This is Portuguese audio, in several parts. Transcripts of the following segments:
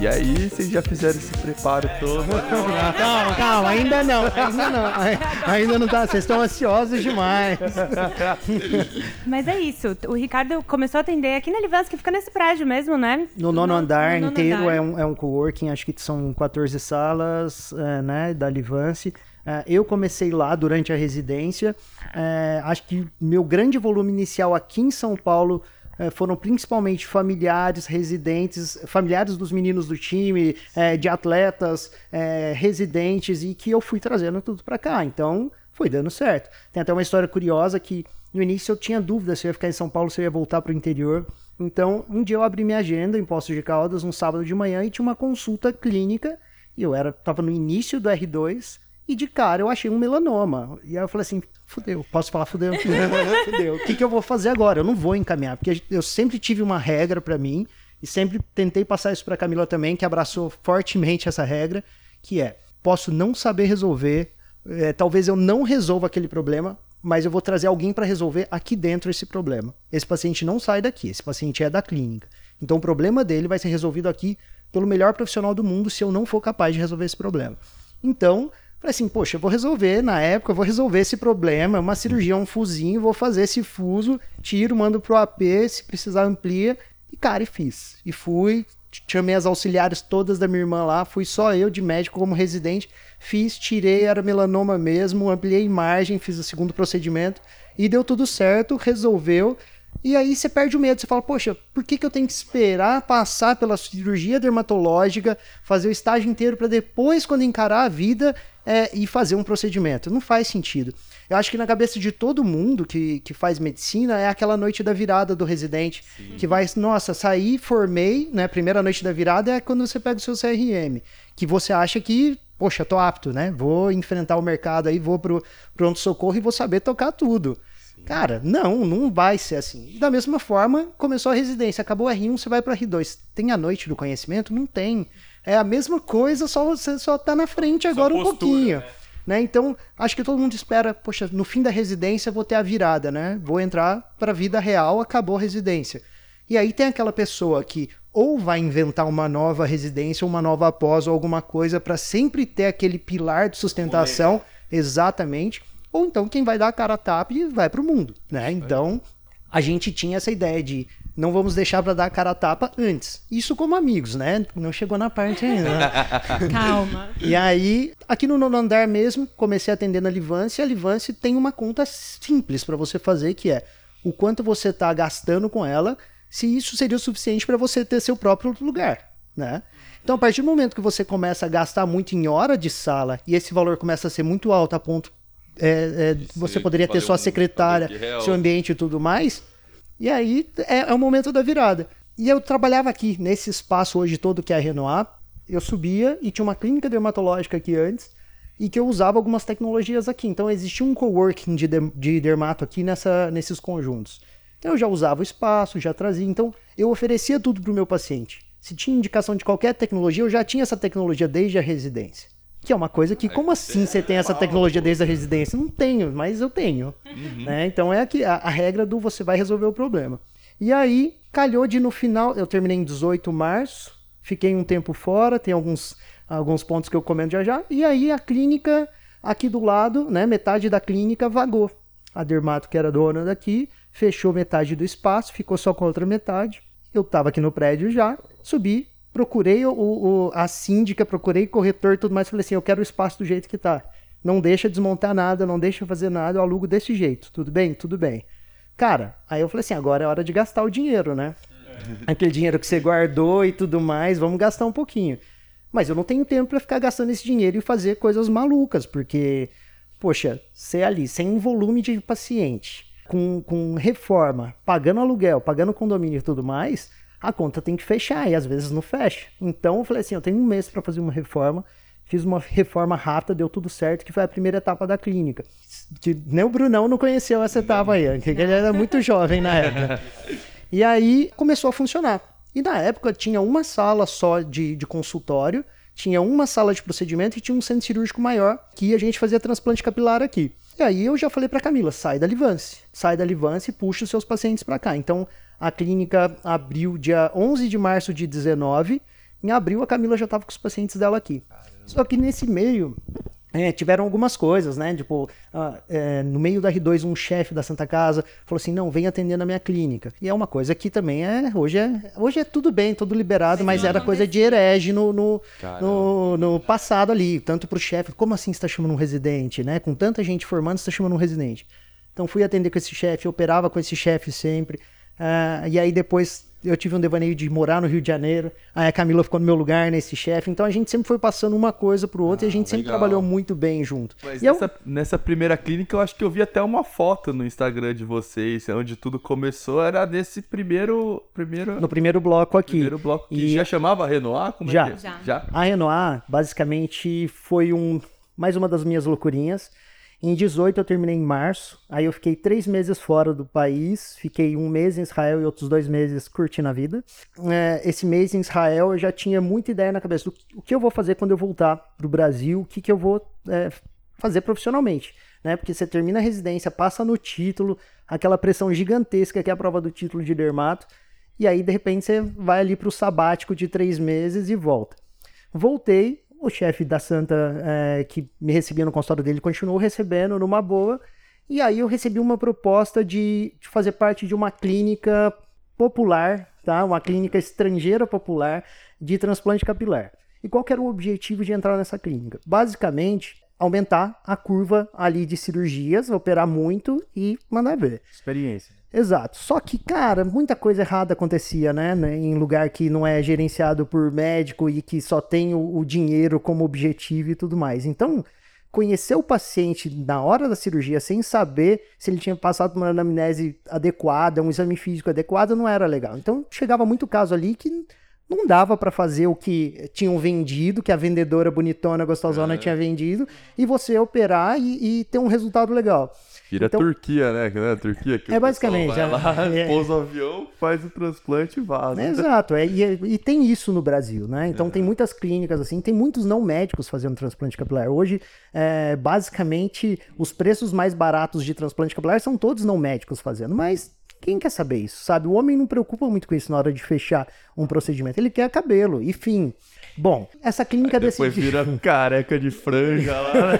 E aí, vocês já fizeram esse preparo todo? calma, calma, ainda não, ainda não. Ainda não tá, vocês estão ansiosos demais. Mas é isso, o Ricardo começou a atender aqui na Livans, que fica nesse prédio mesmo, né? No nono andar no nono inteiro andar. É, um, é um coworking, acho que são 14 salas, é, né, da Livance. É, eu comecei lá durante a residência. É, acho que meu grande volume inicial aqui em São Paulo é, foram principalmente familiares, residentes, familiares dos meninos do time, de atletas, residentes, e que eu fui trazendo tudo para cá. Então, foi dando certo. Tem até uma história curiosa que no início eu tinha dúvida se eu ia ficar em São Paulo, se eu ia voltar para o interior. Então, um dia eu abri minha agenda em Poços de Caldas, um sábado de manhã, e tinha uma consulta clínica, e eu era, tava no início do R2, e de cara eu achei um melanoma. E aí eu falei assim, fudeu, posso falar fudeu? fudeu. O que, que eu vou fazer agora? Eu não vou encaminhar, porque eu sempre tive uma regra para mim e sempre tentei passar isso para Camila também, que abraçou fortemente essa regra, que é, posso não saber resolver, é, talvez eu não resolva aquele problema, mas eu vou trazer alguém para resolver aqui dentro esse problema. Esse paciente não sai daqui, esse paciente é da clínica. Então o problema dele vai ser resolvido aqui pelo melhor profissional do mundo se eu não for capaz de resolver esse problema. Então, Falei assim, poxa, eu vou resolver, na época, eu vou resolver esse problema, uma cirurgia, um fusinho, vou fazer esse fuso, tiro, mando pro AP, se precisar amplia. E, cara, e fiz. E fui, chamei as auxiliares todas da minha irmã lá, fui só eu de médico como residente, fiz, tirei, era melanoma mesmo, ampliei margem, fiz o segundo procedimento e deu tudo certo, resolveu. E aí você perde o medo, você fala, poxa, por que, que eu tenho que esperar passar pela cirurgia dermatológica, fazer o estágio inteiro para depois, quando encarar a vida, é, e fazer um procedimento? Não faz sentido. Eu acho que na cabeça de todo mundo que, que faz medicina é aquela noite da virada do residente, Sim. que vai, nossa, saí, formei, né? Primeira noite da virada é quando você pega o seu CRM, que você acha que poxa, tô apto, né? Vou enfrentar o mercado aí, vou pro pronto-socorro e vou saber tocar tudo. Cara, não, não vai ser assim. da mesma forma, começou a residência, acabou o R1, você vai para R2. Tem a noite do conhecimento? Não tem. É a mesma coisa, só você só tá na frente agora postura, um pouquinho. Né? né? Então, acho que todo mundo espera, poxa, no fim da residência vou ter a virada, né? Vou entrar para a vida real, acabou a residência. E aí tem aquela pessoa que ou vai inventar uma nova residência, uma nova pós ou alguma coisa para sempre ter aquele pilar de sustentação, exatamente ou então quem vai dar a cara a tapa e vai pro mundo, né? Então, a gente tinha essa ideia de não vamos deixar para dar a cara a tapa antes. Isso como amigos, né? Não chegou na parte ainda. Né? Calma. E aí, aqui no nono andar mesmo, comecei a atender na Livance, e a Livance tem uma conta simples para você fazer, que é o quanto você está gastando com ela, se isso seria o suficiente para você ter seu próprio lugar, né? Então, a partir do momento que você começa a gastar muito em hora de sala e esse valor começa a ser muito alto a ponto é, é, você poderia ter sua secretária, seu ambiente e tudo mais. E aí é, é, o momento da virada. E eu trabalhava aqui, nesse espaço hoje todo que é a Renoir. Eu subia e tinha uma clínica dermatológica aqui antes e que eu usava algumas tecnologias aqui. Então existia um coworking de, de, de dermato aqui nessa, nesses conjuntos. Então eu já usava o espaço, já trazia. Então eu oferecia tudo para o meu paciente. Se tinha indicação de qualquer tecnologia, eu já tinha essa tecnologia desde a residência. Que é uma coisa que, como assim você tem essa tecnologia desde a residência? Não tenho, mas eu tenho. Uhum. Né? Então é a, a, regra do você vai resolver o problema. E aí, calhou de no final, eu terminei em 18 de março, fiquei um tempo fora, tem alguns, alguns pontos que eu comento já já. E aí a clínica aqui do lado, né, metade da clínica vagou. A Dermato, que era dona daqui, fechou metade do espaço, ficou só com a outra metade. Eu estava aqui no prédio já, subi, procurei o, o, a síndica, procurei corretor e tudo mais. Falei assim: eu quero o espaço do jeito que tá. Não deixa desmontar nada, não deixa fazer nada, eu alugo desse jeito. Tudo bem? Tudo bem. Cara, aí eu falei assim: agora é hora de gastar o dinheiro, né? É. Aquele dinheiro que você guardou e tudo mais, vamos gastar um pouquinho. Mas eu não tenho tempo para ficar gastando esse dinheiro e fazer coisas malucas, porque, poxa, ser ali sem um volume de paciente, com, com reforma, pagando aluguel, pagando condomínio e tudo mais, a conta tem que fechar e às vezes não fecha. Então eu falei assim, eu tenho um mês para fazer uma reforma, fiz uma reforma rápida, deu tudo certo, que foi a primeira etapa da clínica. Que nem o Brunão não conheceu essa etapa aí, porque ele era muito jovem na época. E aí começou a funcionar. E na época tinha uma sala só de, de consultório, tinha uma sala de procedimento e tinha um centro cirúrgico maior que a gente fazia transplante capilar aqui. E aí eu já falei para Camila, sai da Livance, sai da Livance e puxa os seus pacientes para cá. Então a clínica abriu dia 11 de março de 19, em abril a Camila já estava com os pacientes dela aqui. Caramba. Só que nesse meio é, tiveram algumas coisas, né? Tipo, ah, é, no meio da R2, um chefe da Santa Casa falou assim: não, vem atender na minha clínica. E é uma coisa que também é. Hoje é, hoje é tudo bem, tudo liberado, Sim, mas era coisa de herege no, no, no, no, passado ali. Tanto pro chefe, como assim você está chamando um residente, né? Com tanta gente formando, você está chamando um residente. Então fui atender com esse chefe, operava com esse chefe sempre. Uh, e aí depois eu tive um devaneio de morar no Rio de Janeiro. Aí a Camila ficou no meu lugar nesse chefe. Então a gente sempre foi passando uma coisa pro outro ah, e a gente legal. sempre trabalhou muito bem junto. Mas e nessa, eu... nessa, primeira clínica eu acho que eu vi até uma foto no Instagram de vocês, onde tudo começou. Era nesse primeiro. primeiro... No primeiro bloco aqui. Primeiro bloco que e... já chamava Renoir? Como é já. É já. já. A Renoir, basicamente, foi um mais uma das minhas loucurinhas. Em 18 eu terminei em março, aí eu fiquei três meses fora do país, fiquei um mês em Israel e outros dois meses curtindo a vida. É, esse mês em Israel eu já tinha muita ideia na cabeça do o que eu vou fazer quando eu voltar para o Brasil, o que, que eu vou é, fazer profissionalmente. Né? Porque você termina a residência, passa no título, aquela pressão gigantesca que é a prova do título de dermato, e aí de repente você vai ali para o sabático de três meses e volta. Voltei, o chefe da Santa é, que me recebia no consultório dele continuou recebendo numa boa. E aí eu recebi uma proposta de, de fazer parte de uma clínica popular, tá? Uma clínica estrangeira popular de transplante capilar. E qual era o objetivo de entrar nessa clínica? Basicamente, aumentar a curva ali de cirurgias, operar muito e mandar ver. Experiência. Exato. Só que, cara, muita coisa errada acontecia, né? Em lugar que não é gerenciado por médico e que só tem o, dinheiro como objetivo e tudo mais. Então, conhecer o paciente na hora da cirurgia sem saber se ele tinha passado uma anamnese adequada, um exame físico adequado, não era legal. Então, chegava muito caso ali que não dava para fazer o que tinham vendido, que a vendedora bonitona, gostosona é. tinha vendido, e você operar e, e ter um resultado legal. Vira então, Turquia, né? É Turquia que é basicamente. Vai lá, é, pousa o avião, faz o transplante e vaza. exato, é, e, e, tem isso no Brasil, né? Então é. tem muitas clínicas assim, tem muitos não médicos fazendo transplante capilar. Hoje, é, basicamente, os preços mais baratos de transplante capilar são todos não médicos fazendo, mas quem quer saber isso, sabe? O homem não preocupa muito com isso na hora de fechar um procedimento. Ele quer cabelo, e fim. Bom, essa clínica Aí depois decidiu... vira careca de franja lá.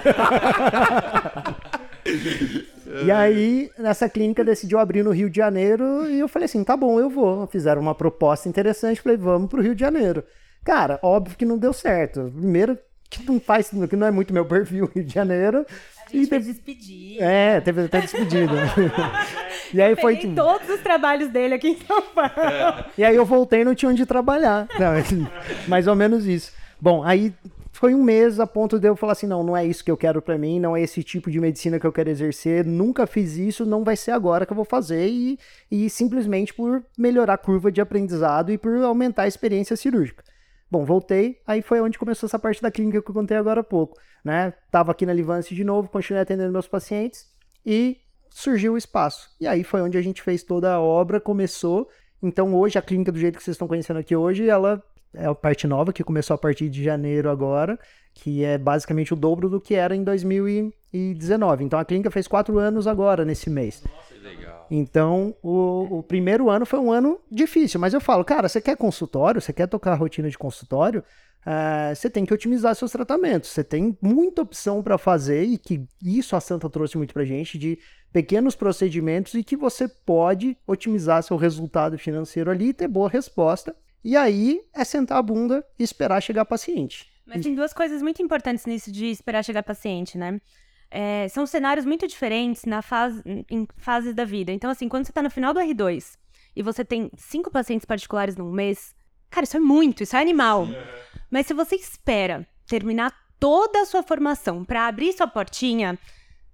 E aí, nessa clínica decidiu abrir no Rio de Janeiro e eu falei assim: tá bom, eu vou. Fizeram uma proposta interessante, falei: vamos pro Rio de Janeiro. Cara, óbvio que não deu certo. Primeiro, que não faz, que não é muito meu perfil Rio de Janeiro. A gente e teve despedir. É, teve até despedida. e aí foi tipo... todos os trabalhos dele aqui em São Paulo. É. E aí eu voltei e não tinha onde trabalhar. Não, mais ou menos isso. Bom, aí foi um mês a ponto de eu falar assim: não, não é isso que eu quero para mim, não é esse tipo de medicina que eu quero exercer, nunca fiz isso, não vai ser agora que eu vou fazer, e, e simplesmente por melhorar a curva de aprendizado e por aumentar a experiência cirúrgica. Bom, voltei, aí foi onde começou essa parte da clínica que eu contei agora há pouco, né? Tava aqui na Livance de novo, continuei atendendo meus pacientes e surgiu o espaço. E aí foi onde a gente fez toda a obra, começou. Então hoje a clínica do jeito que vocês estão conhecendo aqui hoje, ela é a parte nova que começou a partir de janeiro agora, que é basicamente o dobro do que era em 2019. Então a clínica fez quatro anos agora nesse mês. Legal. Então o, o primeiro ano foi um ano difícil, mas eu falo, cara, você quer consultório, você quer tocar a rotina de consultório, uh, você tem que otimizar seus tratamentos. Você tem muita opção para fazer e que isso a Santa trouxe muito para gente de pequenos procedimentos e que você pode otimizar seu resultado financeiro ali e ter boa resposta e aí é sentar a bunda e esperar chegar paciente. Mas tem duas coisas muito importantes nisso de esperar chegar paciente, né? É, são cenários muito diferentes na fase, em fases da vida. Então, assim, quando você tá no final do R2 e você tem cinco pacientes particulares num mês, cara, isso é muito, isso é animal. Mas se você espera terminar toda a sua formação para abrir sua portinha,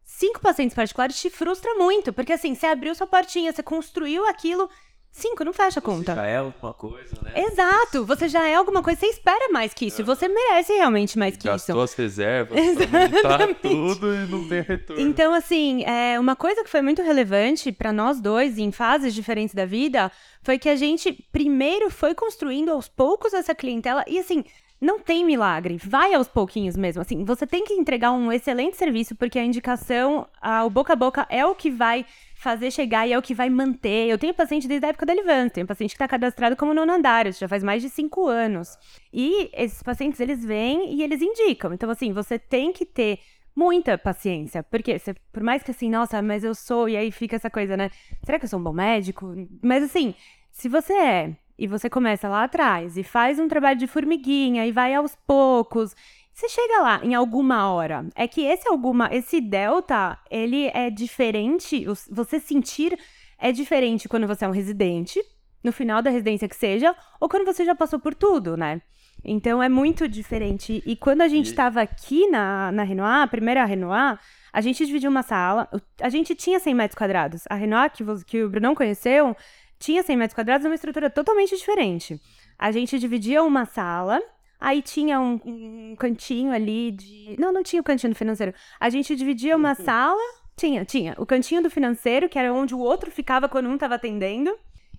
cinco pacientes particulares te frustra muito, porque assim, você abriu sua portinha, você construiu aquilo Cinco não fecha a conta. Você já é alguma coisa, né? Exato, você já é alguma coisa, você espera mais que isso. É. Você merece realmente mais que Gastou isso. Gastou as reservas, Exatamente. tudo e não tem retorno. Então, assim, é, uma coisa que foi muito relevante para nós dois, em fases diferentes da vida, foi que a gente primeiro foi construindo aos poucos essa clientela. E assim, não tem milagre, vai aos pouquinhos mesmo. Assim, você tem que entregar um excelente serviço, porque a indicação, a, o boca a boca é o que vai fazer chegar e é o que vai manter. Eu tenho paciente desde a época da Livans, tenho paciente que está cadastrado como nono andar, já faz mais de cinco anos. E esses pacientes, eles vêm e eles indicam. Então, assim, você tem que ter muita paciência. Porque você, por mais que assim, nossa, mas eu sou, e aí fica essa coisa, né? Será que eu sou um bom médico? Mas assim, se você é e você começa lá atrás e faz um trabalho de formiguinha e vai aos poucos, você chega lá em alguma hora. É que esse alguma, esse delta, ele é diferente, você sentir é diferente quando você é um residente, no final da residência que seja, ou quando você já passou por tudo, né? Então é muito diferente. E quando a gente estava aqui na, na Renoir, a primeira Renoir, a gente dividiu uma sala. A gente tinha 100 metros quadrados. A Renoir, que, que o Brunão conheceu, tinha 100 metros quadrados, uma estrutura totalmente diferente. A gente dividia uma sala, aí tinha um, um cantinho ali de. Não, não tinha o cantinho do financeiro. A gente dividia uma sala. Tinha, tinha. O cantinho do financeiro, que era onde o outro ficava quando um estava atendendo.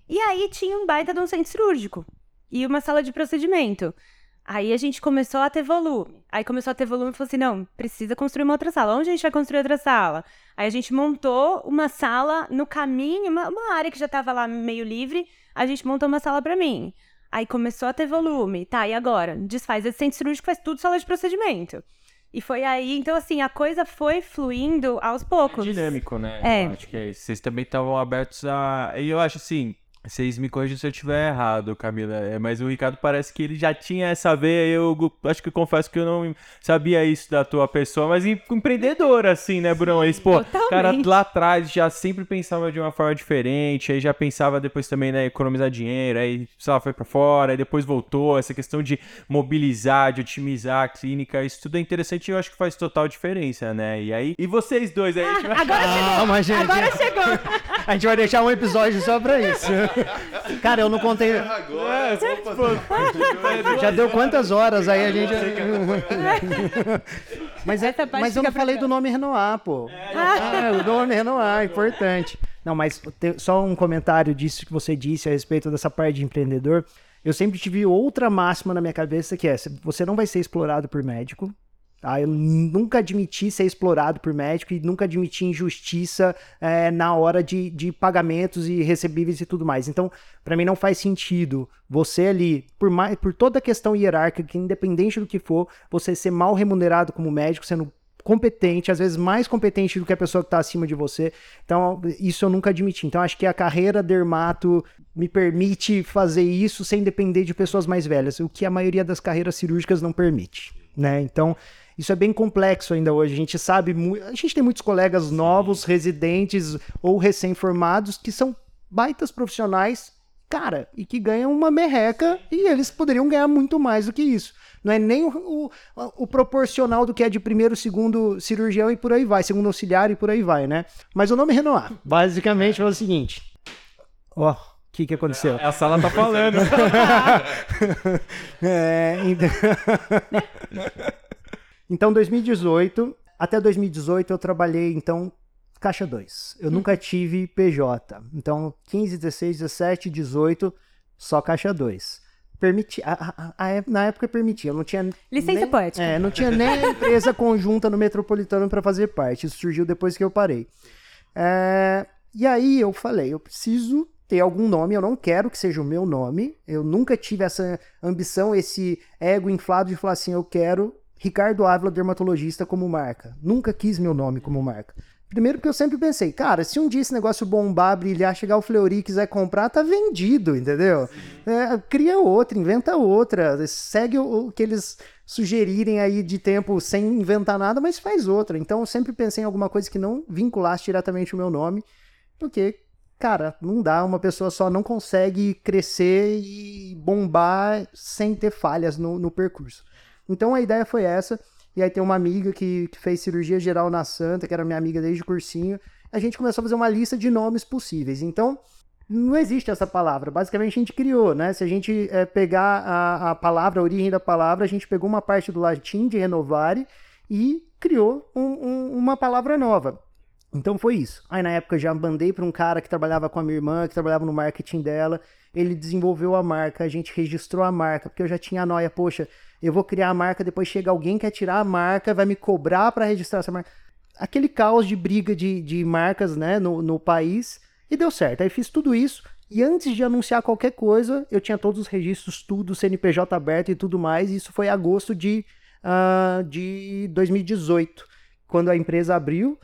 E aí tinha um baita de um centro cirúrgico. E uma sala de procedimento. Aí a gente começou a ter volume. Aí começou a ter volume e falou assim: não, precisa construir uma outra sala. Onde a gente vai construir outra sala? Aí a gente montou uma sala no caminho, uma, uma área que já estava lá meio livre. A gente montou uma sala para mim. Aí começou a ter volume. Tá, e agora? Desfaz esse centro cirúrgico, faz tudo sala de procedimento. E foi aí, então assim, a coisa foi fluindo aos poucos. É dinâmico, né? É. Eu acho que é isso. Vocês também estavam abertos a. E eu acho assim, vocês me corrigem se eu estiver errado, Camila. É, mas o Ricardo parece que ele já tinha essa veia. Eu acho que confesso que eu não sabia isso da tua pessoa, mas empreendedor, assim, né, Bruno? Eles, pô, Totalmente. cara lá atrás já sempre pensava de uma forma diferente, aí já pensava depois também, né, economizar dinheiro, aí só foi para fora, aí depois voltou. Essa questão de mobilizar, de otimizar a clínica, isso tudo é interessante e eu acho que faz total diferença, né? E aí, e vocês dois aí? a gente vai- Agora chegou! Ah, mas, gente, Agora chegou! a gente vai deixar um episódio só pra isso. Cara, eu não contei. Agora, Já deu quantas horas aí a gente. Mas, é, mas eu não falei do nome Renoir, pô. Ah, o nome Renoir, importante. Não, mas só um comentário disso que você disse a respeito dessa parte de empreendedor. Eu sempre tive outra máxima na minha cabeça que é: você não vai ser explorado por médico. Tá? Eu nunca admiti ser explorado por médico e nunca admiti injustiça é, na hora de, de pagamentos e recebíveis e tudo mais. Então, para mim não faz sentido você ali, por, mais, por toda a questão hierárquica, independente do que for, você ser mal remunerado como médico, sendo competente, às vezes mais competente do que a pessoa que está acima de você. Então, isso eu nunca admiti. Então, acho que a carreira dermato me permite fazer isso sem depender de pessoas mais velhas, o que a maioria das carreiras cirúrgicas não permite, né? Então, isso é bem complexo ainda hoje. A gente sabe, a gente tem muitos colegas novos, residentes ou recém-formados que são baitas profissionais, cara, e que ganham uma merreca e eles poderiam ganhar muito mais do que isso. Não é nem o, o- o proporcional do que é de primeiro, segundo cirurgião e por aí vai, segundo auxiliar e por aí vai, né? Mas o nome Renoir, basicamente, é o seguinte. Ó, o que que aconteceu? A sala tá falando. É, então... então, 2018, até 2018 eu trabalhei, então, caixa 2. Eu nunca tive PJ. Então, 15, 16, 17, 18, só caixa 2. Permiti... a- a- a- na época permitia, eu não tinha Licença nem... poética. É, não tinha nem a empresa conjunta no Metropolitano para fazer parte. Isso surgiu depois que eu parei. É, E aí eu falei, eu preciso ter algum nome, eu não quero que seja o meu nome. Eu nunca tive essa ambição, esse ego inflado de falar assim, eu quero Ricardo Ávila dermatologista como marca. Nunca quis meu nome como marca. Primeiro porque eu sempre pensei, cara, se um dia esse negócio bombar, brilhar, chegar o Fleury e quiser comprar, tá vendido, entendeu? É, cria outra, inventa outra, segue o, o que eles sugerirem aí de tempo sem inventar nada, mas faz outra. Então eu sempre pensei em alguma coisa que não vinculasse diretamente o meu nome, porque, cara, não dá, uma pessoa só não consegue crescer e bombar sem ter falhas no, no percurso. Então a ideia foi essa. E aí tem uma amiga que, que fez cirurgia geral na Santa, que era minha amiga desde o cursinho. A gente começou a fazer uma lista de nomes possíveis. Então, não existe essa palavra. Basicamente, a gente criou, né? Se a gente eh, pegar a, a palavra, a origem da palavra, a gente pegou uma parte do latim de renovare e criou um- um- uma palavra nova. Então foi isso. Aí na época já mandei para um cara que trabalhava com a minha irmã, que trabalhava no marketing dela. Ele desenvolveu a marca, a gente registrou a marca, porque eu já tinha a noia, poxa, eu vou criar a marca, depois chega alguém quer tirar a marca, vai me cobrar para registrar essa marca. Aquele caos de briga de, de marcas né, no, no país. E deu certo. Aí fiz tudo isso. E antes de anunciar qualquer coisa, eu tinha todos os registros, tudo, CNPJ aberto e tudo mais. E isso foi agosto de, uh, de 2018, quando a empresa abriu.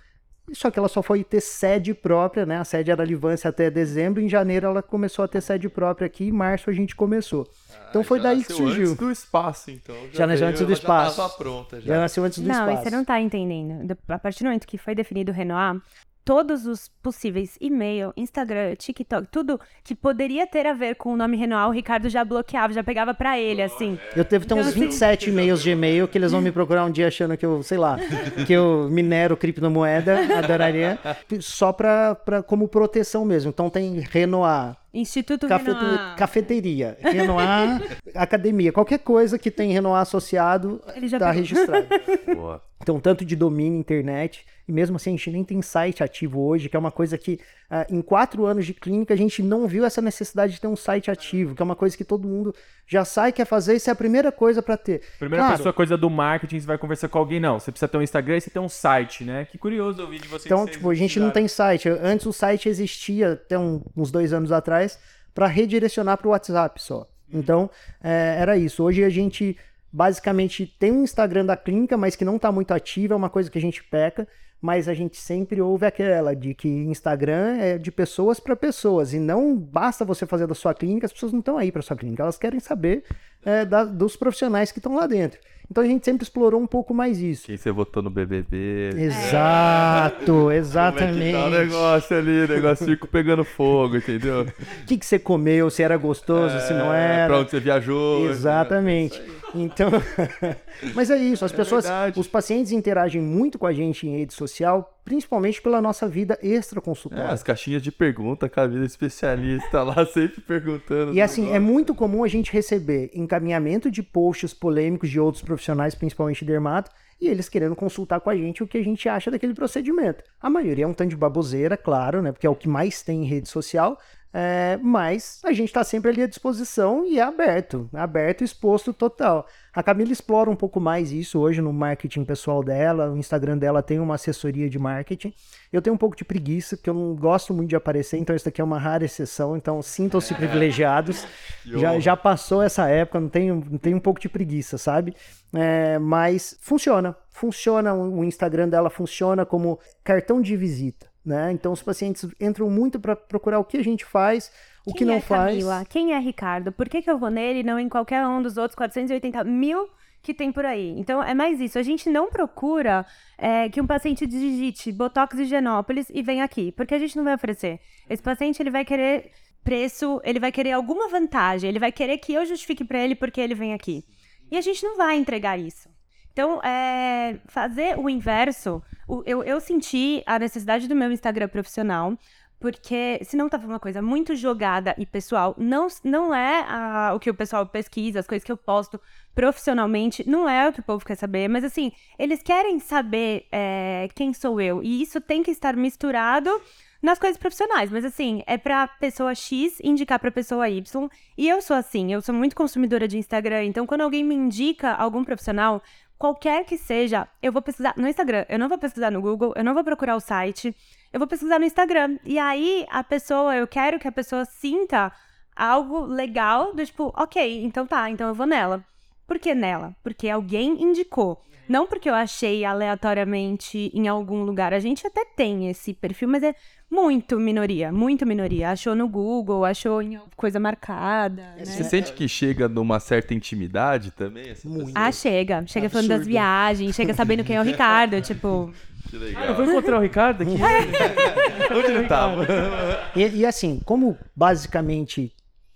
Só que ela só foi ter sede própria, né? A sede era Livância até dezembro. Em janeiro ela começou a ter sede própria aqui. Em março a gente começou. Ah, então foi daí que surgiu. antes do espaço, então. Já, já nasceu antes do espaço. Já pronta. Já. já nasceu antes do não, espaço. Não, você não tá entendendo. A partir do momento que foi definido o Renoir, todos os possíveis e-mail, Instagram, TikTok, tudo que poderia ter a ver com o nome Renoir, o Ricardo já bloqueava, já pegava para ele, assim. Eu ter então, uns 27 assim... e-mails de e-mail que eles vão me procurar um dia achando que eu, sei lá, que eu minero criptomoeda, adoraria, só pra, pra, como proteção mesmo. Então tem Renoir, Instituto Cafete... Renoir. Cafeteria, Renoir, academia, qualquer coisa que tem Renoir associado está registrado. Boa. Então, tanto de domínio, internet, e mesmo assim a gente nem tem site ativo hoje, que é uma coisa que uh, em quatro anos de clínica a gente não viu essa necessidade de ter um site ativo, que é uma coisa que todo mundo já sai, quer fazer, isso é a primeira coisa para ter. Primeira claro, pessoa, coisa do marketing, você vai conversar com alguém, não. Você precisa ter um Instagram e você tem um site, né? Que curioso ouvir de vocês. Então, tipo, a gente não tem site. Antes o site existia até um, uns dois anos atrás para redirecionar para o WhatsApp só. Então, é, era isso. Hoje a gente basicamente tem um Instagram da clínica, mas que não está muito ativo, é uma coisa que a gente peca, mas a gente sempre ouve aquela de que Instagram é de pessoas para pessoas, e não basta você fazer da sua clínica, as pessoas não estão aí para sua clínica, elas querem saber é, da, dos profissionais que estão lá dentro. Então a gente sempre explorou um pouco mais isso. Quem você votou no BBB. Exato, exatamente. Como é que tá o negócio ali, o negócio fica pegando fogo, entendeu? O que, que você comeu, se era gostoso, é, se não era. Pra onde você viajou. Exatamente. É então, mas é isso, as é pessoas, os pacientes interagem muito com a gente em rede social, principalmente pela nossa vida extra consultória. É, as caixinhas de pergunta, com a vida especialista lá sempre perguntando. E assim, negócios. é muito comum a gente receber encaminhamento de posts polêmicos de outros profissionais, principalmente dermato, e eles querendo consultar com a gente o que a gente acha daquele procedimento. A maioria é um tanto de baboseira, claro, né? Porque é o que mais tem em rede social, é, mas a gente está sempre ali à disposição e é aberto, aberto e exposto total. A Camila explora um pouco mais isso hoje no marketing pessoal dela, o Instagram dela tem uma assessoria de marketing. Eu tenho um pouco de preguiça, porque eu não gosto muito de aparecer, então isso aqui é uma rara exceção, então sintam-se privilegiados. Já, já passou essa época, não tenho, não tenho um pouco de preguiça, sabe? É, mas funciona, funciona, o Instagram dela funciona como cartão de visita. Né? Então os pacientes entram muito para procurar o que a gente faz, o Quem que não é faz. Camila? Quem é Ricardo? Por que, que eu vou nele e não em qualquer um dos outros 480 mil que tem por aí? Então é mais isso. A gente não procura é, que um paciente digite Botox e Genópolis e venha aqui, porque a gente não vai oferecer. Esse paciente ele vai querer preço, ele vai querer alguma vantagem, ele vai querer que eu justifique para ele porque ele vem aqui. E a gente não vai entregar isso. Então, é, fazer o inverso, o, eu, eu senti a necessidade do meu Instagram profissional, porque senão tava uma coisa muito jogada e pessoal. Não, não é a, o que o pessoal pesquisa, as coisas que eu posto profissionalmente, não é o que o povo quer saber, mas assim, eles querem saber é, quem sou eu. E isso tem que estar misturado nas coisas profissionais, mas assim, é pra pessoa X indicar pra pessoa Y. E eu sou assim, eu sou muito consumidora de Instagram, então quando alguém me indica algum profissional, qualquer que seja, eu vou pesquisar no Instagram, eu não vou pesquisar no Google, eu não vou procurar o site, eu vou pesquisar no Instagram. E aí a pessoa, eu quero que a pessoa sinta algo legal do tipo, ok, então tá, então eu vou nela. Por que nela? Porque alguém indicou. Não porque eu achei aleatoriamente em algum lugar. A gente até tem esse perfil, mas é muito minoria, muito minoria. Achou no Google, achou em coisa marcada. Né? Você sente que chega numa certa intimidade também? Ah, chega. Chega Absurdo. falando das viagens, chega sabendo quem é o Ricardo, tipo. Que legal. Ah, eu vou encontrar o Ricardo aqui. Onde ele tava? E, e assim, como basicamente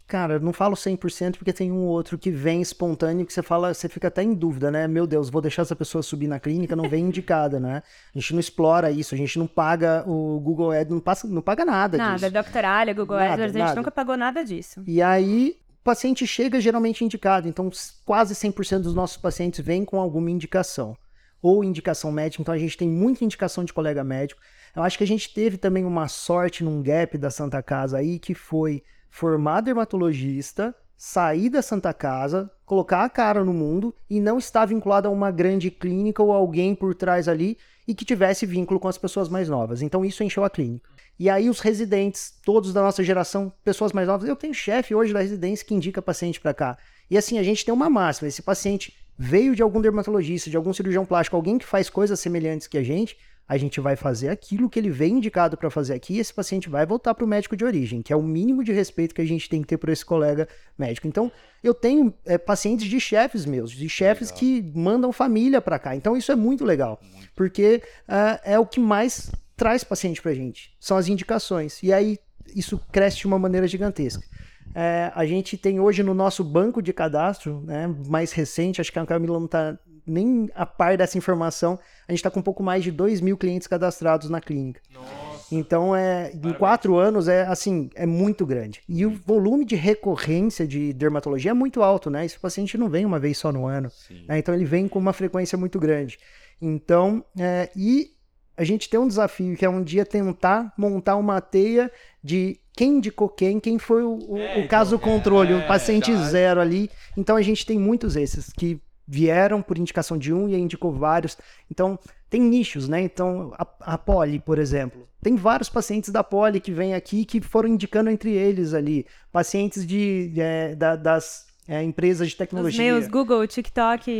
Cara, não falo 100% porque tem um outro que vem espontâneo que você fala, você fica até em dúvida, né? Meu Deus, vou deixar essa pessoa subir na clínica, não vem indicada, né? A gente não explora isso, a gente não paga o Google Ads, não, passa, não paga nada, nada disso. Nada, Doctoralha, Google nada, AdWords, a gente nunca pagou nada disso. E aí, o paciente chega geralmente indicado, então quase 100% dos nossos pacientes vêm com alguma indicação. Ou indicação médica, então a gente tem muita indicação de colega médico. Eu acho que a gente teve também uma sorte num gap da Santa Casa aí, que foi formar dermatologista, sair da Santa Casa, colocar a cara no mundo e não estar vinculado a uma grande clínica ou alguém por trás ali e que tivesse vínculo com as pessoas mais novas. Então isso encheu a clínica. E aí os residentes, todos da nossa geração, pessoas mais novas, eu tenho chefe hoje da residência que indica paciente para cá. E assim, a gente tem uma máxima, esse paciente veio de algum dermatologista, de algum cirurgião plástico, alguém que faz coisas semelhantes que a gente, a gente vai fazer aquilo que ele vem indicado para fazer aqui e esse paciente vai voltar para o médico de origem, que é o mínimo de respeito que a gente tem que ter por esse colega médico. Então, eu tenho é, pacientes de chefes meus, de chefes legal. que mandam família para cá. Então, isso é muito legal, porque uh, é o que mais traz paciente para a gente, são as indicações. E aí, isso cresce de uma maneira gigantesca. É, a gente tem hoje no nosso banco de cadastro, né, mais recente, acho que a Camila não está nem a par dessa informação, a gente está com um pouco mais de 2 mil clientes cadastrados na clínica. Nossa. Então, é, em quatro anos, é assim, é muito grande. E o volume de recorrência de dermatologia é muito alto, né? Esse paciente não vem uma vez só no ano. Né? Então, ele vem com uma frequência muito grande. Então, é, e a gente tem um desafio que é um dia tentar montar uma teia de quem indicou quem, quem foi o, o, é, o caso então, controle, é, o paciente é, zero ali. Então a gente tem muitos esses que vieram por indicação de um e indicou vários. Então, tem nichos, né? Então, a, a Poli, por exemplo, tem vários pacientes da Poli que vêm aqui que foram indicando entre eles ali. Pacientes de, é, da, das é, empresas de tecnologia. Os meus, Google, TikTok,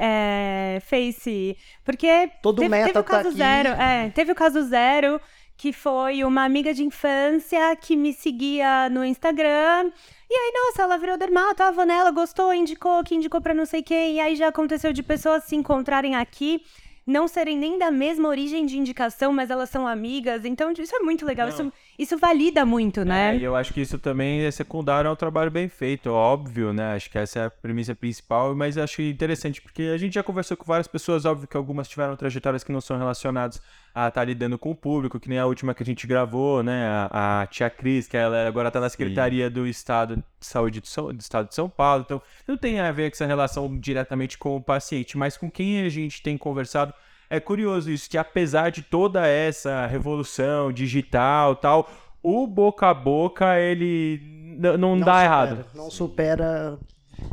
é, Face. Porque Todo teve, meta teve o caso tá zero. É, teve o caso zero, que foi uma amiga de infância que me seguia no Instagram e aí, nossa, ela virou dermato, a Vanella gostou, indicou, que indicou pra não sei quem. E aí já aconteceu de pessoas se encontrarem aqui não serem nem da mesma origem de indicação, mas elas são amigas. Então, isso é muito legal. Isso, isso valida muito, né? É, e eu acho que isso também é secundário ao trabalho bem feito, óbvio, né? Acho que essa é a premissa principal, mas acho interessante, porque a gente já conversou com várias pessoas, óbvio que algumas tiveram trajetórias que não são relacionadas a estar tá lidando com o público, que nem a última que a gente gravou, né? A, a tia Cris, que ela agora está na Secretaria Sim. do Estado de Saúde do, São, do Estado de São Paulo. Então, não tem a ver com essa relação diretamente com o paciente, mas com quem a gente tem conversado. É curioso isso, que apesar de toda essa revolução digital tal, o boca a boca, ele não, não dá supera, errado. Não supera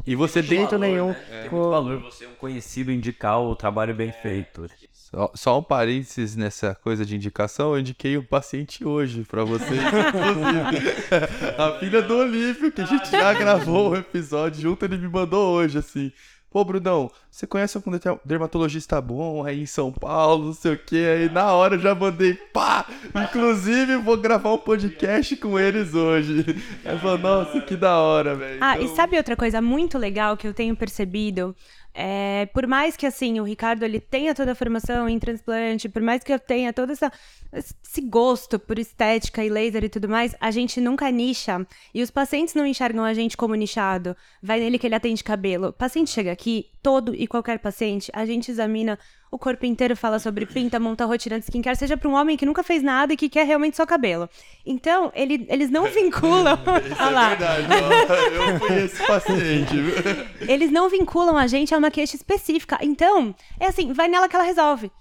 e você tem jeito nenhum. Né? É, tem muito valor você é um conhecido indicar o trabalho bem feito. Só, só, um parênteses nessa coisa de indicação, eu indiquei um paciente hoje para vocês, a filha do Olívio, que a gente já gravou o um episódio junto, ele me mandou hoje, assim. Pô, Brunão, você conhece algum dermatologista bom aí em São Paulo, não sei o que, aí na hora eu já mandei, pá! Inclusive, vou gravar um podcast com eles hoje. Aí falou, nossa, que da hora, velho. Ah, então... e sabe outra coisa muito legal que eu tenho percebido? É, por mais que assim o Ricardo ele tenha toda a formação em transplante, por mais que eu tenha todo essa, esse gosto por estética e laser e tudo mais, a gente nunca nicha. E os pacientes não enxergam a gente como nichado. Vai nele que ele atende cabelo. O paciente chega aqui, todo e qualquer paciente, a gente examina o corpo inteiro, fala sobre pinta, monta rotina de skincare, seja para um homem que nunca fez nada e que quer realmente só cabelo. Então, ele, eles não vinculam. Isso é verdade, eu fui esse paciente. eles não vinculam a gente a uma queixa específica. Então, é assim, vai nela que ela resolve.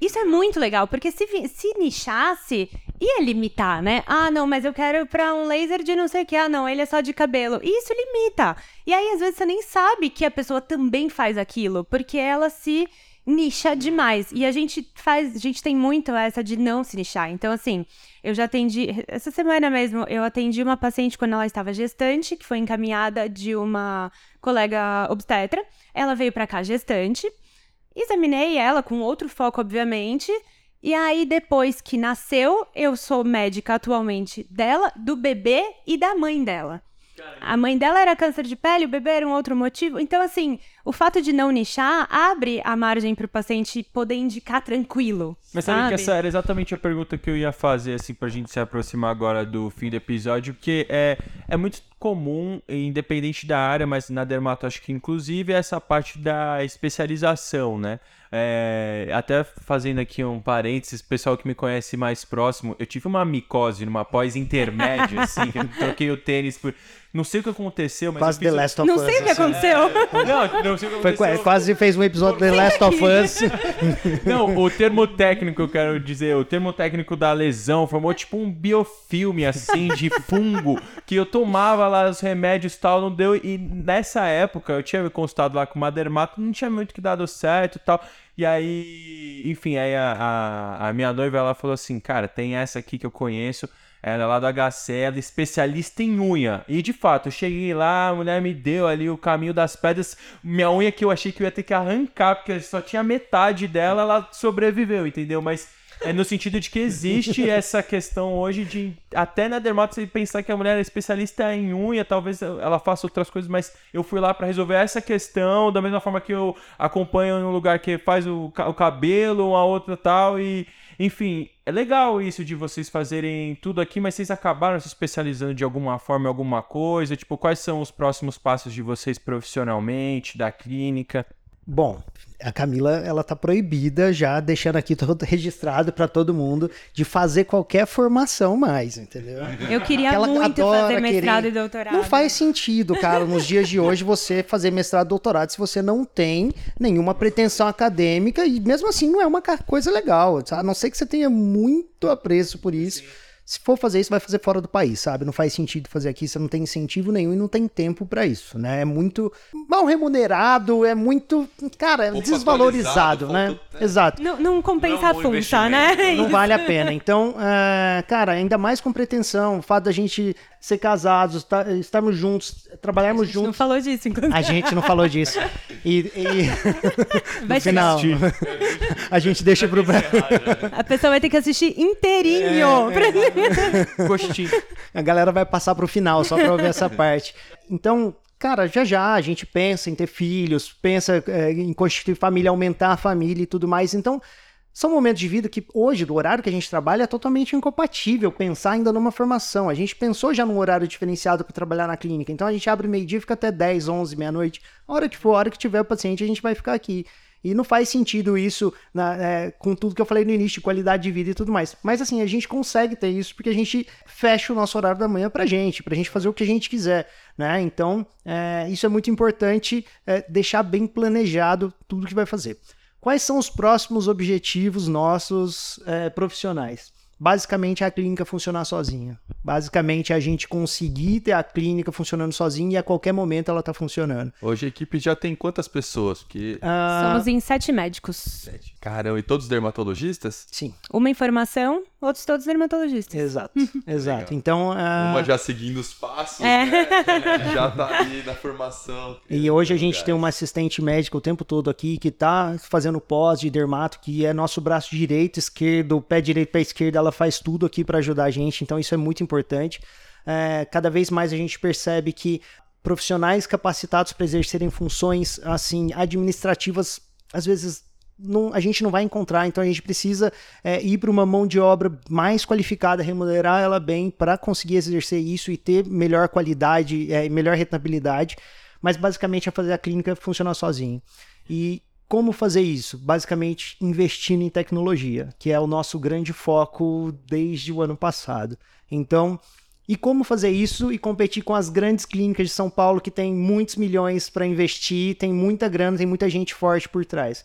Isso é muito legal, porque se, se nichasse, ia limitar, né? Ah, não, mas eu quero pra um laser de não sei o que. Ah, não, ele é só de cabelo. Isso limita. E aí, às vezes, você nem sabe que a pessoa também faz aquilo, porque ela se nicha demais. E a gente faz, a gente tem muito essa de não se nichar. Então, assim, eu já atendi, essa semana mesmo, eu atendi uma paciente quando ela estava gestante, que foi encaminhada de uma colega obstetra. Ela veio para cá gestante. Examinei ela com outro foco, obviamente. E aí, depois que nasceu, eu sou médica atualmente dela, do bebê e da mãe dela. A mãe dela era câncer de pele, o bebê era um outro motivo. Então, assim, o fato de não nichar abre a margem para o paciente poder indicar tranquilo. Mas sabe, sabe que essa era exatamente a pergunta que eu ia fazer, assim, pra gente se aproximar agora do fim do episódio, porque é, é muito comum, independente da área, mas na dermato acho que inclusive essa parte da especialização, né? É, até fazendo aqui um parênteses, pessoal que me conhece mais próximo, eu tive uma micose numa pós intermédia, assim, eu troquei o tênis por. Não sei o que aconteceu, mas. Quase The Last of Não sei o que assim. aconteceu. Não, Foi, aconteceu- quase fez um episódio The Last of Us. Não, o termo técnico, eu quero dizer, o termo técnico da lesão formou tipo um biofilme, assim, de fungo, que eu tomava lá os remédios e tal, não deu. E nessa época, eu tinha me consultado lá com uma dermato, não tinha muito que dado certo e tal. E aí, enfim, aí a, a, a minha noiva, ela falou assim, cara, tem essa aqui que eu conheço, ela é lá do HC, ela é especialista em unha. E de fato, eu cheguei lá, a mulher me deu ali o caminho das pedras. Minha unha que eu achei que eu ia ter que arrancar, porque só tinha metade dela, ela sobreviveu, entendeu? Mas é no sentido de que existe essa questão hoje de, até na dermato, você pensar que a mulher é especialista em unha, talvez ela faça outras coisas, mas eu fui lá pra resolver essa questão, da mesma forma que eu acompanho um lugar que faz o, o cabelo, uma outra tal, e enfim, é legal isso de vocês fazerem tudo aqui, mas vocês acabaram se especializando de alguma forma em alguma coisa? Tipo, quais são os próximos passos de vocês profissionalmente, da clínica? Bom, a Camila, ela tá proibida já, deixando aqui todo registrado para todo mundo, de fazer qualquer formação mais, entendeu? Eu queria Ela muito fazer mestrado querer- e doutorado. Não faz sentido, cara, nos dias de hoje você fazer mestrado, doutorado, se você não tem nenhuma pretensão acadêmica e mesmo assim não é uma coisa legal, a não ser que você tenha muito apreço por isso. Se for fazer isso, vai fazer fora do país, sabe? Não faz sentido fazer aqui, você não tem incentivo nenhum e não tem tempo pra isso, né? É muito mal remunerado, é muito, cara, é Pouco desvalorizado, né? faltou- é. Exato. Não, não compensa Não é a função, né? Não vale a pena. Então, é, cara, ainda mais com pretensão, o fato da gente ser casados, tá- estarmos juntos, trabalharmos Não juntos. falou disso, inclusive. A gente não falou disso. E, e Vai no final, a gente deixa pro Brasil. A pessoa vai ter que assistir inteirinho. pra- Gostinho. A galera vai passar pro final só pra ouvir essa parte. Então, cara, já já a gente pensa em ter filhos, pensa é, em constituir família, aumentar a família e tudo mais. Então, são momentos de vida que hoje, do horário que a gente trabalha, é totalmente incompatível pensar ainda numa formação. A gente pensou já num horário diferenciado para trabalhar na clínica. Então a gente abre meio-dia fica até 10, 11, meia-noite. A hora que for, a hora que tiver o paciente, a gente vai ficar aqui. E não faz sentido isso na- é, com tudo que eu falei no início, de qualidade de vida e tudo mais. Mas assim, a gente consegue ter isso porque a gente fecha o nosso horário da manhã pra gente, pra gente fazer o que a gente quiser, né? Então, é, isso é muito importante, é, deixar bem planejado tudo que vai fazer. Quais são os próximos objetivos nossos é, profissionais? Basicamente, a clínica funcionar sozinha. Basicamente, a gente conseguir ter a clínica funcionando sozinha e a qualquer momento ela tá funcionando. Hoje a equipe já tem quantas pessoas? Porque. Ah, Somos em sete médicos. Caramba, e todos dermatologistas? Sim, Uma em formação, outros todos dermatologistas. exato. exato. Então, ah, Uma já seguindo os passos, É. né? Já tá ali na formação. E hoje a gente tem uma assistente médica o tempo todo aqui que tá fazendo pós de dermato, que é nosso braço direito, esquerdo, pé direito, pé esquerdo, ela faz tudo aqui para ajudar a gente, então isso é muito importante. É, cada vez mais a gente percebe que profissionais capacitados para exercerem funções assim administrativas, às vezes não- a gente não vai encontrar, então a gente precisa é, ir para uma mão de obra mais qualificada, remunerar ela bem para conseguir exercer isso e ter melhor qualidade, é, melhor rentabilidade mas basicamente é fazer a clínica funcionar sozinho. E como fazer isso? Basicamente investindo em tecnologia, que é o nosso grande foco desde o ano passado. Então, e como fazer isso e competir com as grandes clínicas de São Paulo que tem muitos milhões para investir, tem muita grana, tem muita gente forte por trás.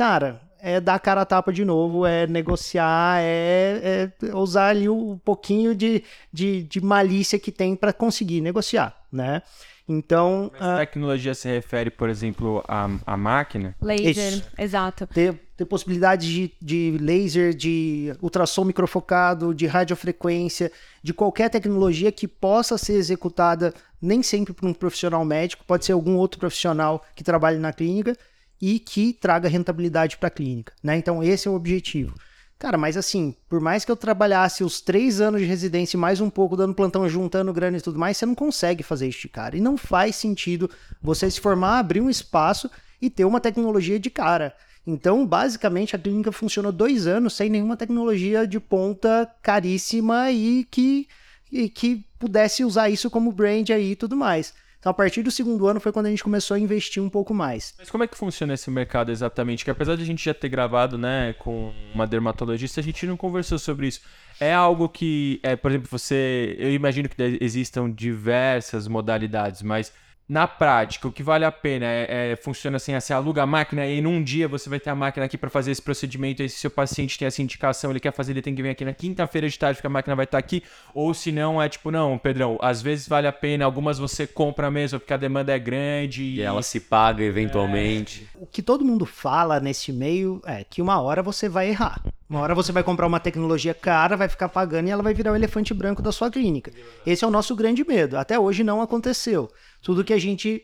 Cara, é dar a cara a tapa de novo, é negociar, é, é usar ali o pouquinho de, de, de malícia que tem para conseguir negociar, né? Então, Mas tecnologia se refere, por exemplo, à, à máquina? Laser, Isso. exato. ter, ter possibilidade de, de laser, de ultrassom microfocado, de radiofrequência, de qualquer tecnologia que possa ser executada nem sempre por um profissional médico, pode ser algum outro profissional que trabalhe na clínica e que traga rentabilidade para a clínica, né? Então esse é o objetivo. Cara, mas assim, por mais que eu trabalhasse os três anos de residência e mais um pouco dando plantão, juntando grana e tudo mais, você não consegue fazer isso, cara. E não faz sentido você se formar, abrir um espaço e ter uma tecnologia de cara. Então, basicamente, a clínica funcionou dois anos sem nenhuma tecnologia de ponta caríssima e que, e que pudesse usar isso como brand aí e tudo mais. Então, a partir do segundo ano foi quando a gente começou a investir um pouco mais. Mas como é que funciona esse mercado exatamente? Que apesar de a gente já ter gravado, né, com uma dermatologista, a gente não conversou sobre isso. É algo que, é, por exemplo, você, eu imagino que existam diversas modalidades, mas na prática, o que vale a pena é, é funciona assim, você aluga a máquina e num dia você vai ter a máquina aqui para fazer esse procedimento. E se seu paciente tem essa indicação, ele quer fazer, ele tem que vir aqui na quinta-feira de tarde, porque a máquina vai estar aqui. Ou se não, é tipo, não, Pedrão, às vezes vale a pena, algumas você compra mesmo, porque a demanda é grande. E, e ela se paga eventualmente. É... O que todo mundo fala nesse meio é que uma hora você vai errar. Uma hora você vai comprar uma tecnologia cara, vai ficar pagando e ela vai virar o elefante branco da sua clínica. Esse é o nosso grande medo. Até hoje não aconteceu. Tudo que a gente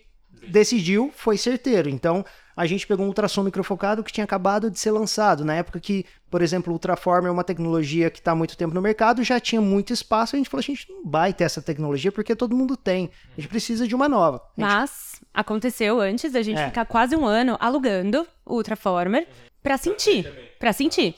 decidiu foi certeiro. Então, a gente pegou um ultrassom microfocado que tinha acabado de ser lançado. Na época que, por exemplo, o Ultraform é uma tecnologia que está há muito tempo no mercado, já tinha muito espaço. A gente falou: a gente não vai ter essa tecnologia porque todo mundo tem. A gente precisa de uma nova. Gente... Mas aconteceu antes da gente é. ficar quase um ano alugando o Ultraformer para sentir. Para sentir.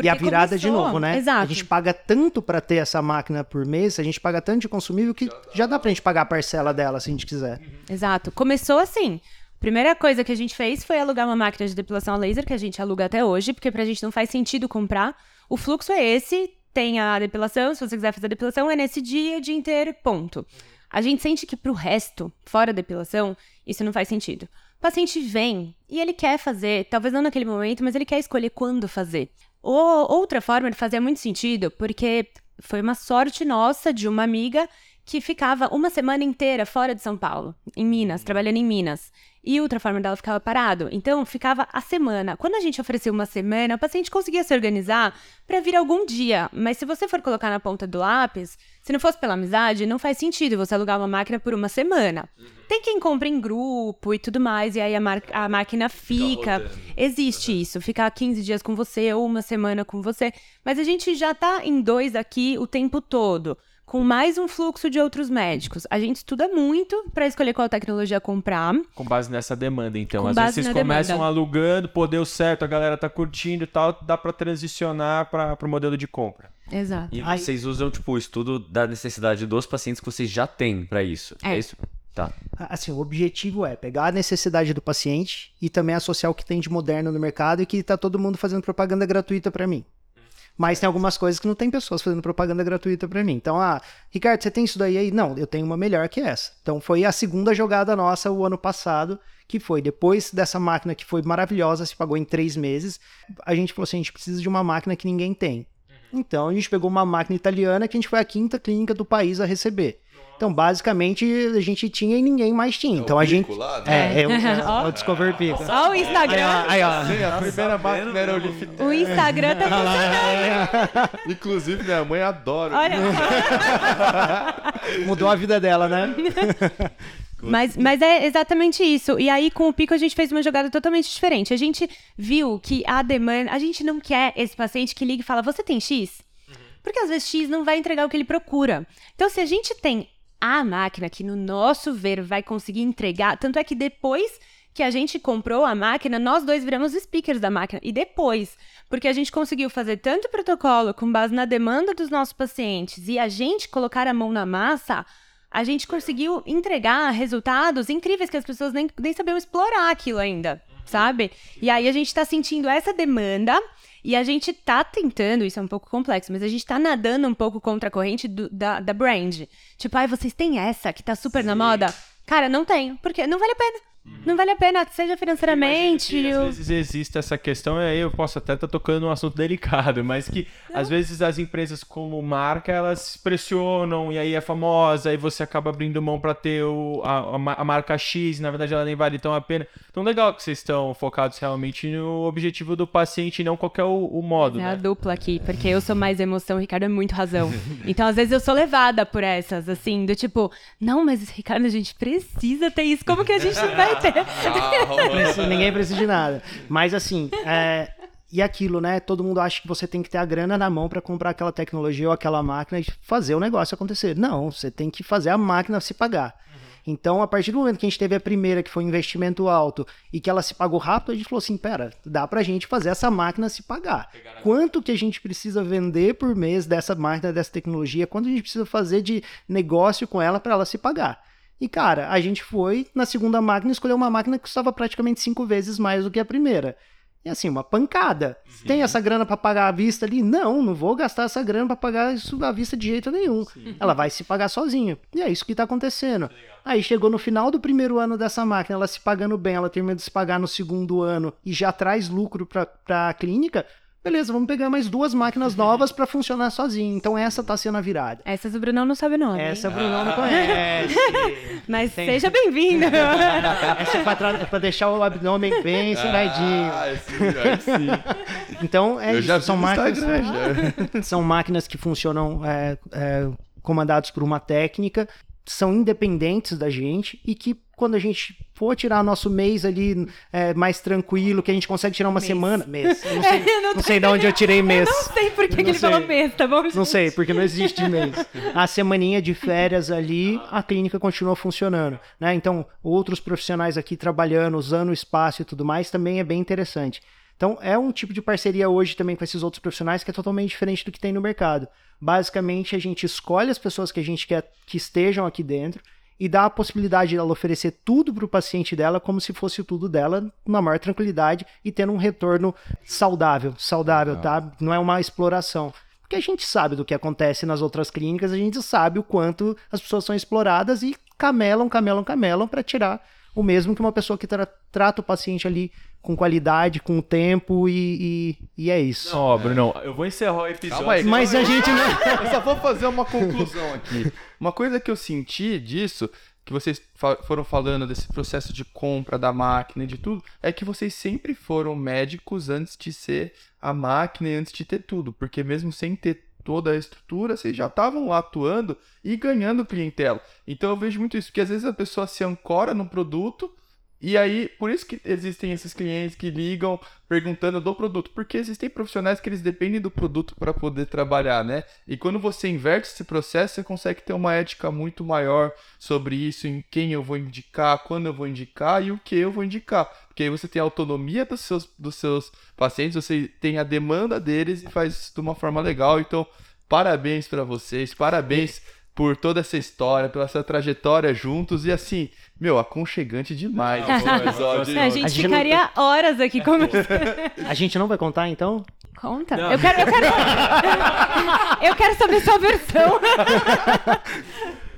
Porque e a virada começou, de novo, né? Exato. A gente paga tanto para ter essa máquina por mês, a gente paga tanto de consumível que já dá pra gente pagar a parcela dela se a gente quiser. Exato. Começou assim. Primeira coisa que a gente fez foi alugar uma máquina de depilação a laser, que a gente aluga até hoje, porque pra gente não faz sentido comprar. O fluxo é esse, tem a depilação, se você quiser fazer a depilação, é nesse dia, o dia inteiro, ponto. A gente sente que pro resto, fora a depilação, isso não faz sentido. O paciente vem e ele quer fazer, talvez não naquele momento, mas ele quer escolher quando fazer. Ou outra forma de fazer muito sentido, porque foi uma sorte nossa de uma amiga que ficava uma semana inteira fora de São Paulo, em Minas, trabalhando em Minas. E o Ultraformer dela ficava parado. Então, ficava a semana. Quando a gente ofereceu uma semana, o paciente conseguia se organizar para vir algum dia. Mas se você for colocar na ponta do lápis, se não fosse pela amizade, não faz sentido você alugar uma máquina por uma semana. Uhum. Tem quem compra em grupo e tudo mais, e aí a, a máquina fica. fica Existe isso, ficar 15 dias com você ou uma semana com você. Mas a gente já tá em dois aqui o tempo todo com mais um fluxo de outros médicos. A gente estuda muito para escolher qual tecnologia comprar. Com base nessa demanda, então. Com Às vezes vocês começam demanda. alugando, pô, deu certo, a galera tá curtindo e tal, dá para transicionar para o modelo de compra. Exato. E vocês usam, tipo, o estudo da necessidade dos pacientes que vocês já têm para isso. É. é isso? Tá. Assim, o objetivo é pegar a necessidade do paciente e também associar o que tem de moderno no mercado e que tá todo mundo fazendo propaganda gratuita para mim. Mas tem algumas coisas que não tem pessoas fazendo propaganda gratuita para mim. Então, ah, Ricardo, você tem isso daí aí? Não, eu tenho uma melhor que essa. Então, foi a segunda jogada nossa o ano passado, que foi depois dessa máquina que foi maravilhosa, se pagou em três meses. A gente falou assim: a gente precisa de uma máquina que ninguém tem. Uhum. Então, a gente pegou uma máquina italiana que a gente foi a quinta clínica do país a receber. Então, basicamente, a gente tinha e ninguém mais tinha. É então a gente. Lá, né? É, é, o, é o Discover Pico. Olha o Instagram. Aí, ó. Sim, a primeira máquina era o O Instagram tá funcionando. Inclusive, minha mãe adora. Olha. Mudou a vida dela, né? Mas, mas é exatamente isso. E aí, com o Pico, a gente fez uma jogada totalmente diferente. A gente viu que a demanda. A gente não quer esse paciente que liga e fala: Você tem X? Porque às vezes X não vai entregar o que ele procura. Então, se a gente tem a máquina que, no nosso ver, vai conseguir entregar. Tanto é que depois que a gente comprou a máquina, nós dois viramos speakers da máquina. E depois, porque a gente conseguiu fazer tanto protocolo com base na demanda dos nossos pacientes e a gente colocar a mão na massa, a gente conseguiu entregar resultados incríveis que as pessoas nem, nem sabiam explorar aquilo ainda, sabe? E aí a gente está sentindo essa demanda e a gente tá tentando, isso é um pouco complexo, mas a gente tá nadando um pouco contra a corrente do, da, da brand. Tipo, ai, vocês têm essa que tá super Sim. na moda? Cara, não tenho, porque não vale a pena. Uhum. Não vale a pena, seja financeiramente. Que, às vezes existe essa questão, e aí eu posso até estar tá tocando um assunto delicado, mas que não. às vezes as empresas como marca, elas pressionam e aí é famosa, e você acaba abrindo mão para ter o, a, a, marca X, na verdade ela nem vale tão a pena. Então legal que vocês estão focados realmente no objetivo do paciente e não qualquer o, o modo. É né? a dupla aqui, porque eu sou mais emoção, o Ricardo é muito razão. então às vezes eu sou levada por essas, assim, do tipo, não, mas Ricardo, a gente precisa ter isso, como que a gente vai vai ter. ninguém precisa de nada. Mas assim, é, e aquilo, né? Todo mundo acha que você tem que ter a grana na mão para comprar aquela tecnologia ou aquela máquina e fazer o negócio acontecer. Não, você tem que fazer a máquina se pagar. Então, a partir do momento que a gente teve a primeira, que foi um investimento alto, e que ela se pagou rápido, a gente falou assim: pera, dá pra gente fazer essa máquina se pagar. Quanto que a gente precisa vender por mês dessa máquina, dessa tecnologia? Quanto a gente precisa fazer de negócio com ela para ela se pagar? E, cara, a gente foi na segunda máquina e escolheu uma máquina que custava praticamente cinco vezes mais do que a primeira. E assim, uma pancada. Sim. Tem essa grana para pagar à vista ali? Não, não vou gastar essa grana para pagar isso à vista de jeito nenhum. Sim. Ela vai se pagar sozinha. E é isso que está acontecendo. Aí chegou no final do primeiro ano dessa máquina, ela se pagando bem, ela termina de se pagar no segundo ano e já traz lucro para a clínica. Beleza, vamos pegar mais duas máquinas novas para funcionar sozinho. Então essa tá sendo a virada. Essas o Brunão não sabe o nome. Essa o Brunão não conhece. Mas Tem... seja bem-vindo. Essa é pra, pra, deixar o abdômen bem sentadinho. Ah, sim, sim. Então é Eu isso. Já são máquinas. São máquinas que funcionam é, é, comandados por uma técnica são independentes da gente e que quando a gente for tirar nosso mês ali é, mais tranquilo, que a gente consegue tirar uma mês. semana. Mês. Não sei, é, não, não sei de onde eu tirei mês. Eu não sei por que, ele falou mês, tá bom? Gente? Não sei, porque não existe mês. A semaninha de férias ali, a clínica continua funcionando. Né? Então, outros profissionais aqui trabalhando, usando o espaço e tudo mais, também é bem interessante. Então, é um tipo de parceria hoje também com esses outros profissionais que é totalmente diferente do que tem no mercado. Basicamente, a gente escolhe as pessoas que a gente quer que estejam aqui dentro e dá a possibilidade dela oferecer tudo para o paciente dela como se fosse tudo dela, na maior tranquilidade e tendo um retorno saudável, saudável, tá? Não é uma exploração. Porque a gente sabe do que acontece nas outras clínicas, a gente sabe o quanto as pessoas são exploradas e camelam, camelam, camelam para tirar o mesmo que uma pessoa que tra trata o paciente ali com qualidade, com tempo e, e, e é isso. Não, Bruno, eu vou encerrar o episódio. Aí, mas a gente não. eu só vou fazer uma conclusão aqui. Uma coisa que eu senti disso, que vocês foram falando desse processo de compra da máquina e de tudo, é que vocês sempre foram médicos antes de ser a máquina e antes de ter tudo. Porque mesmo sem ter toda a estrutura, vocês já estavam lá atuando e ganhando clientela. Então eu vejo muito isso, porque às vezes a pessoa se ancora no produto e aí, por isso que existem esses clientes que ligam perguntando do produto, porque existem profissionais que eles dependem do produto para poder trabalhar, né? E quando você inverte esse processo, você consegue ter uma ética muito maior sobre isso, em quem eu vou indicar, quando eu vou indicar e o que eu vou indicar. Porque aí você tem a autonomia dos seus, dos seus pacientes, você tem a demanda deles e faz isso de uma forma legal. Então, parabéns para vocês, parabéns por toda essa história, pela essa trajetória juntos e assim, meu, aconchegante demais. episódio. a gente a ficaria não... horas aqui conversando. A gente não vai contar então? Conta. Eu quero, eu quero. eu quero saber sua versão.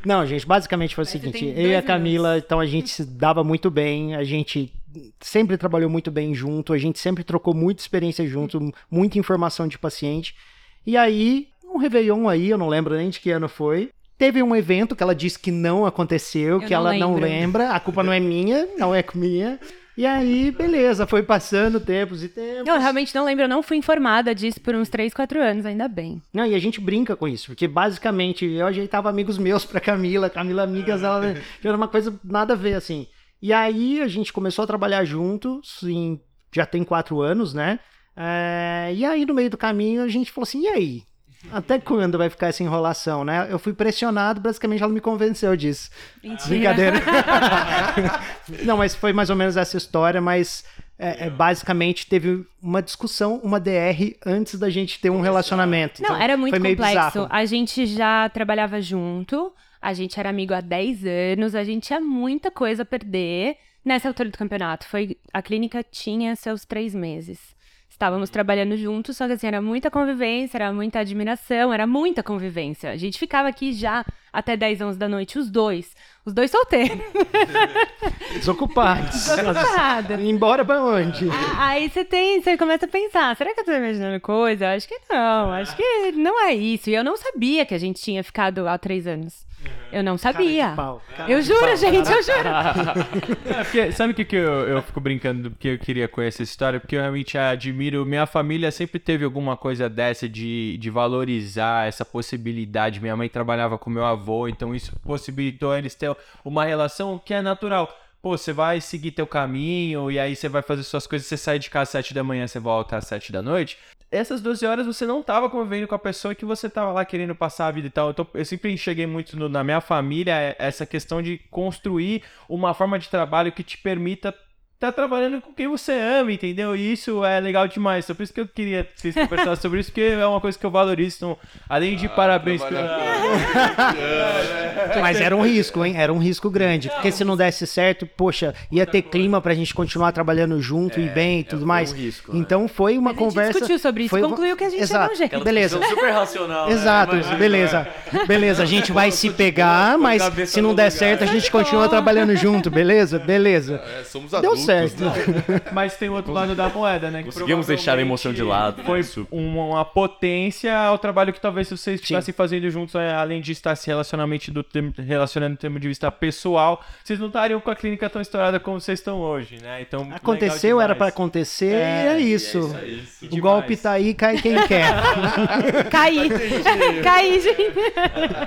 Não, gente, basicamente foi o seguinte, eu e a Camila, minutos. então a gente se dava muito bem, a gente sempre trabalhou muito bem junto, a gente sempre trocou muita experiência junto, muita informação de paciente. E aí, um Réveillon aí, eu não lembro nem de que ano foi, Teve um evento que ela disse que não aconteceu, eu que não ela lembro. não lembra. A culpa não é minha, não é minha. E aí, beleza, foi passando tempos e tempos. Eu realmente não lembro, eu não fui informada disso por uns 3, 4 anos, ainda bem. Não, e a gente brinca com isso, porque basicamente eu ajeitava amigos meus pra Camila, Camila amigas, ela era uma coisa nada a ver, assim. E aí a gente começou a trabalhar juntos, em, já tem 4 anos, né? É, e aí no meio do caminho a gente falou assim, e aí? Até quando vai ficar essa enrolação, né? Eu fui pressionado, basicamente ela me convenceu disso. Mentira. Brincadeira. Não, mas foi mais ou menos essa história, mas é, é, basicamente teve uma discussão, uma DR antes da gente ter um relacionamento. Não, então, era muito complexo. A gente já trabalhava junto, a gente era amigo há 10 anos, a gente tinha muita coisa a perder nessa altura do campeonato. Foi A clínica tinha seus três meses estávamos trabalhando juntos, só que assim, era muita convivência, era muita admiração, era muita convivência. A gente ficava aqui já até 10, 11 da noite, os dois. Os dois solteiros. Desocupados. Desocupados. Embora pra onde? Aí você tem, você começa a pensar, será que eu tô imaginando coisa? Acho que não, acho que não é isso. E eu não sabia que a gente tinha ficado há três anos. Eu não sabia. Eu juro, gente, eu juro. é, porque, sabe o que, que eu, eu fico brincando porque eu queria conhecer essa história? Porque eu realmente admiro. Minha família sempre teve alguma coisa dessa de, de valorizar essa possibilidade. Minha mãe trabalhava com meu avô, então isso possibilitou eles ter uma relação que é natural. Pô, você vai seguir teu caminho e aí você vai fazer suas coisas, você sai de casa às 7 da manhã, você volta às 7 da noite essas 12 horas você não tava convivendo com a pessoa que você tava lá querendo passar a vida e tal. Eu, tô, eu sempre enxerguei muito no, na minha família essa questão de construir uma forma de trabalho que te permita tá trabalhando com quem você ama, entendeu? E isso é legal demais. Então, por isso que eu queria que vocês conversassem sobre isso, porque é uma coisa que eu valorizo. Então, além de ah, parabéns pela. Mas era um risco, hein? Era um risco grande. Porque se não desse certo, poxa, ia ter clima pra gente continuar trabalhando junto é, e bem e tudo mais. Um risco, né? Então foi uma a gente conversa. discutiu sobre isso, foi concluiu que a gente Exato. um Beleza. Super racional. Né? Exato, né? beleza. Beleza, a gente vai se pegar, mas se não der certo, a gente continua trabalhando junto, beleza? Beleza. É, somos adultos. Deu certo. Né? Mas tem outro lado da moeda, né? Conseguimos deixar a emoção de lado. Foi uma potência ao trabalho que talvez se vocês estivessem fazendo juntos, é, além de estar se relacionamento do relacionando do termo de vista pessoal, vocês não estariam com a clínica tão estourada como vocês estão hoje, né? Então aconteceu, era para acontecer, é, é isso. É isso, O golpe tá aí, cai quem quer. Caí. Caí, gente.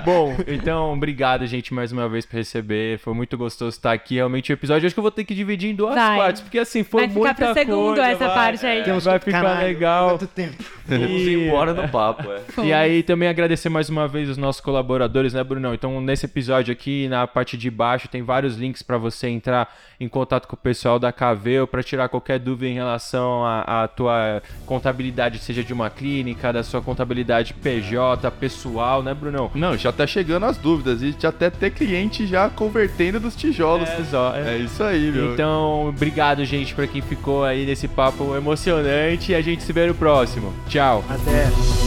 Bom, então obrigado, gente, mais uma vez por receber. Foi muito gostoso estar aqui. Realmente o episódio acho que eu vou ter que dividir em duas vai. Partes, porque assim foi vai muita coisa. Vai ficar pro segundo essa vai, parte aí. É, vai ficar Caralho, legal. Quanto tempo. Vamos e... embora no papo, é. E aí também agradecer mais uma vez os nossos colaboradores, né, Brunão? Então nesse episódio aqui, na parte de baixo, tem vários links para você entrar em contato com o pessoal da Caveu para tirar qualquer dúvida em relação à tua contabilidade, seja de uma clínica, da sua contabilidade PJ, pessoal, né, Brunão? Não, já tá chegando as dúvidas e já até ter cliente já convertendo dos tijolos. É, é. é isso aí, meu. Então, obrigado, gente, para quem ficou aí nesse papo emocionante a gente se vê no próximo. Tchau. Até.